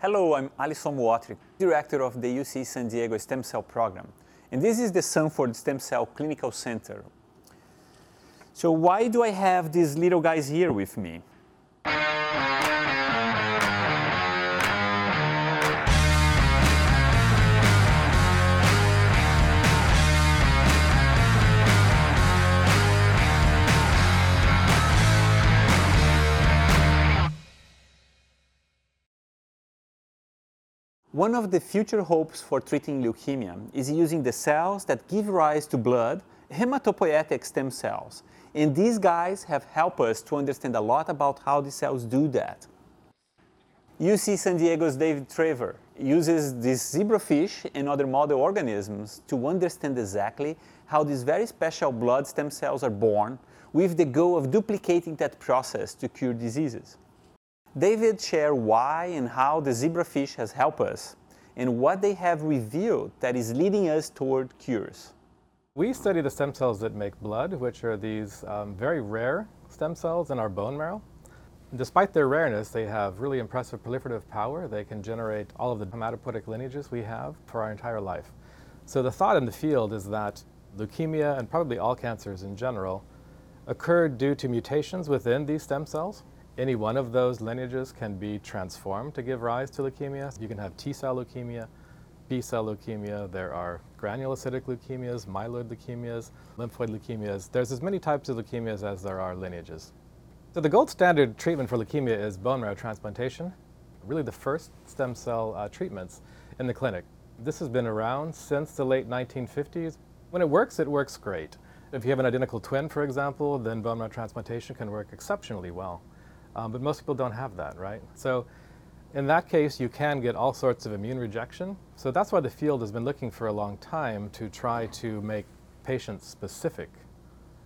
Hello, I'm Alysson Muotri, Director of the UC San Diego Stem Cell Program, and this is the Sanford Stem Cell Clinical Center. So why do I have these little guys here with me? One of the future hopes for treating leukemia is using the cells that give rise to blood, hematopoietic stem cells. And these guys have helped us to understand a lot about how the cells do that. UC San Diego's David Traver uses these zebrafish and other model organisms to understand exactly how these very special blood stem cells are born with the goal of duplicating that process to cure diseases. David shared why and how the zebrafish has helped us and what they have revealed that is leading us toward cures. We study the stem cells that make blood, which are these um, very rare stem cells in our bone marrow. Despite their rareness, they have really impressive proliferative power. They can generate all of the hematopoietic lineages we have for our entire life. So the thought in the field is that leukemia and probably all cancers in general occurred due to mutations within these stem cells. Any one of those lineages can be transformed to give rise to leukemia. You can have T cell leukemia, B cell leukemia, there are granulocytic leukemias, myeloid leukemias, lymphoid leukemias. There's as many types of leukemias as there are lineages. So the gold standard treatment for leukemia is bone marrow transplantation, really the first stem cell uh, treatments in the clinic. This has been around since the late 1950s. When it works, it works great. If you have an identical twin, for example, then bone marrow transplantation can work exceptionally well. Um, but most people don't have that, right? So in that case, you can get all sorts of immune rejection. So that's why the field has been looking for a long time to try to make patient-specific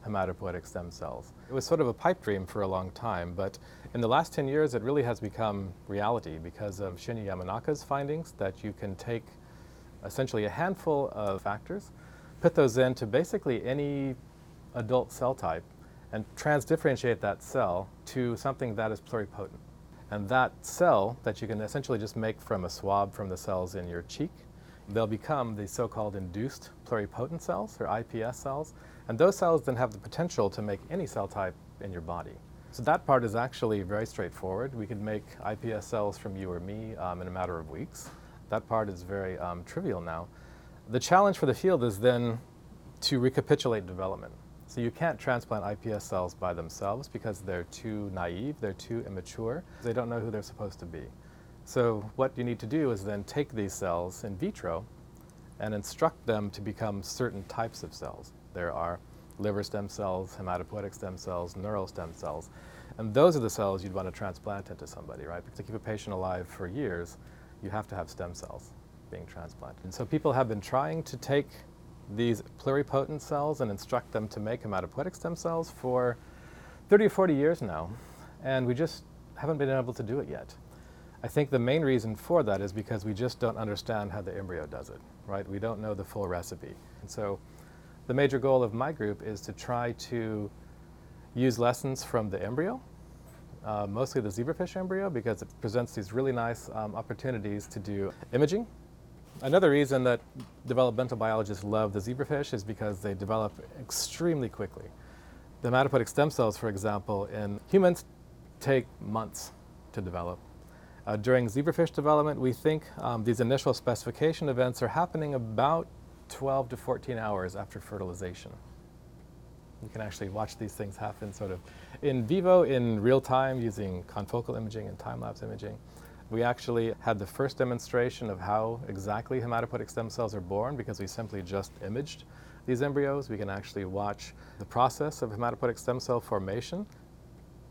hematopoietic stem cells. It was sort of a pipe dream for a long time, but in the last 10 years, it really has become reality because of Shinya Yamanaka's findings that you can take essentially a handful of factors, put those into basically any adult cell type, and transdifferentiate that cell to something that is pluripotent. And that cell that you can essentially just make from a swab from the cells in your cheek, they'll become the so-called induced pluripotent cells, or IPS cells, and those cells then have the potential to make any cell type in your body. So that part is actually very straightforward. We could make IPS cells from you or me um, in a matter of weeks. That part is very um, trivial now. The challenge for the field is then to recapitulate development. So you can't transplant iPS cells by themselves because they're too naive, they're too immature, they don't know who they're supposed to be. So what you need to do is then take these cells in vitro and instruct them to become certain types of cells. There are liver stem cells, hematopoietic stem cells, neural stem cells. And those are the cells you'd want to transplant into somebody, right? Because to keep a patient alive for years, you have to have stem cells being transplanted. And so people have been trying to take these pluripotent cells and instruct them to make hematopoietic stem cells for 30 or 40 years now, and we just haven't been able to do it yet. I think the main reason for that is because we just don't understand how the embryo does it, right? We don't know the full recipe. And so the major goal of my group is to try to use lessons from the embryo, uh, mostly the zebrafish embryo, because it presents these really nice um, opportunities to do imaging Another reason that developmental biologists love the zebrafish is because they develop extremely quickly. The hematopoietic stem cells, for example, in humans take months to develop. Uh, during zebrafish development, we think um, these initial specification events are happening about 12 to 14 hours after fertilization. You can actually watch these things happen sort of in vivo, in real time, using confocal imaging and time-lapse imaging. We actually had the first demonstration of how exactly hematopoietic stem cells are born because we simply just imaged these embryos. We can actually watch the process of hematopoietic stem cell formation.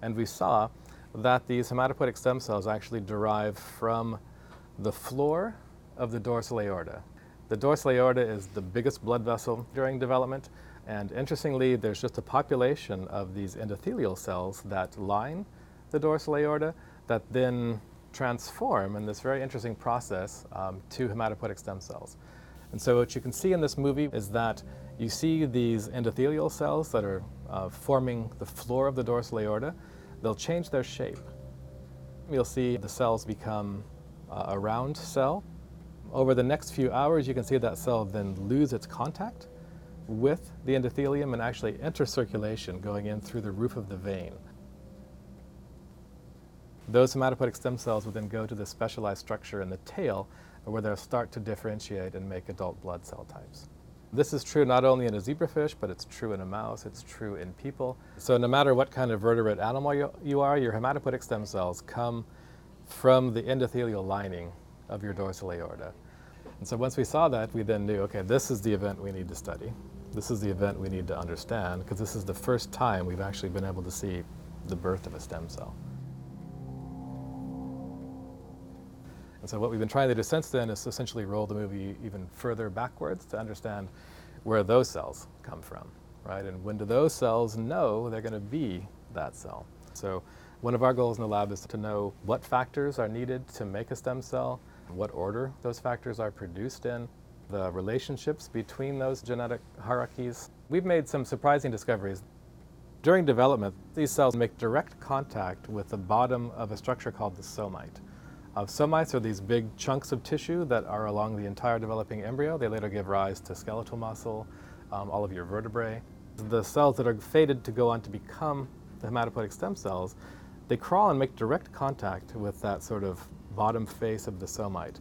And we saw that these hematopoietic stem cells actually derive from the floor of the dorsal aorta. The dorsal aorta is the biggest blood vessel during development. And interestingly, there's just a population of these endothelial cells that line the dorsal aorta that then transform in this very interesting process um, to hematopoietic stem cells. And so what you can see in this movie is that you see these endothelial cells that are uh, forming the floor of the dorsal aorta. They'll change their shape. You'll see the cells become uh, a round cell. Over the next few hours, you can see that cell then lose its contact with the endothelium and actually enter circulation going in through the roof of the vein. Those hematopoietic stem cells would then go to the specialized structure in the tail where they'll start to differentiate and make adult blood cell types. This is true not only in a zebrafish, but it's true in a mouse, it's true in people. So no matter what kind of vertebrate animal you, you are, your hematopoietic stem cells come from the endothelial lining of your dorsal aorta. And so once we saw that, we then knew, okay, this is the event we need to study. This is the event we need to understand, because this is the first time we've actually been able to see the birth of a stem cell. And so what we've been trying to do since then is essentially roll the movie even further backwards to understand where those cells come from, right? And when do those cells know they're going to be that cell? So one of our goals in the lab is to know what factors are needed to make a stem cell, what order those factors are produced in, the relationships between those genetic hierarchies. We've made some surprising discoveries. During development, these cells make direct contact with the bottom of a structure called the somite. Uh, somites are these big chunks of tissue that are along the entire developing embryo. They later give rise to skeletal muscle, um, all of your vertebrae. The cells that are fated to go on to become the hematopoietic stem cells, they crawl and make direct contact with that sort of bottom face of the somite.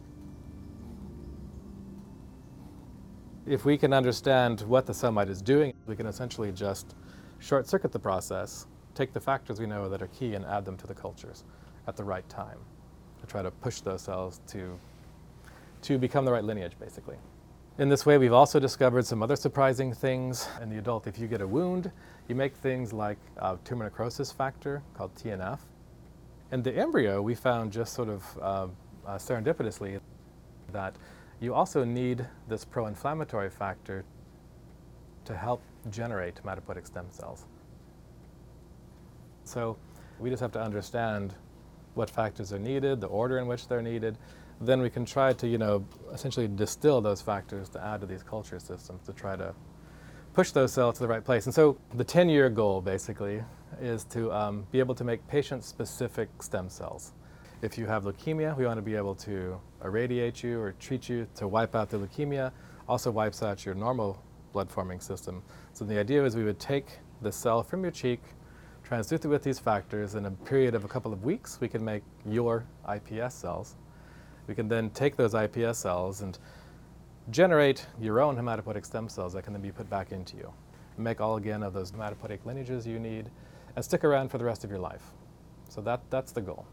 If we can understand what the somite is doing, we can essentially just short circuit the process, take the factors we know that are key and add them to the cultures at the right time to try to push those cells to, to become the right lineage, basically. In this way, we've also discovered some other surprising things in the adult. If you get a wound, you make things like a tumor necrosis factor called TNF. In the embryo, we found just sort of uh, uh, serendipitously that you also need this pro-inflammatory factor to help generate hematopoietic stem cells. So we just have to understand what factors are needed, the order in which they're needed. Then we can try to, you know, essentially distill those factors to add to these culture systems to try to push those cells to the right place. And so the 10-year goal, basically, is to um, be able to make patient-specific stem cells. If you have leukemia, we want to be able to irradiate you or treat you to wipe out the leukemia, also wipes out your normal blood-forming system. So the idea is we would take the cell from your cheek, transduce it with these factors in a period of a couple of weeks, we can make your iPS cells. We can then take those iPS cells and generate your own hematopoietic stem cells that can then be put back into you. Make all again of those hematopoietic lineages you need and stick around for the rest of your life. So that, that's the goal.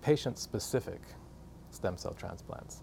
Patient-specific stem cell transplants.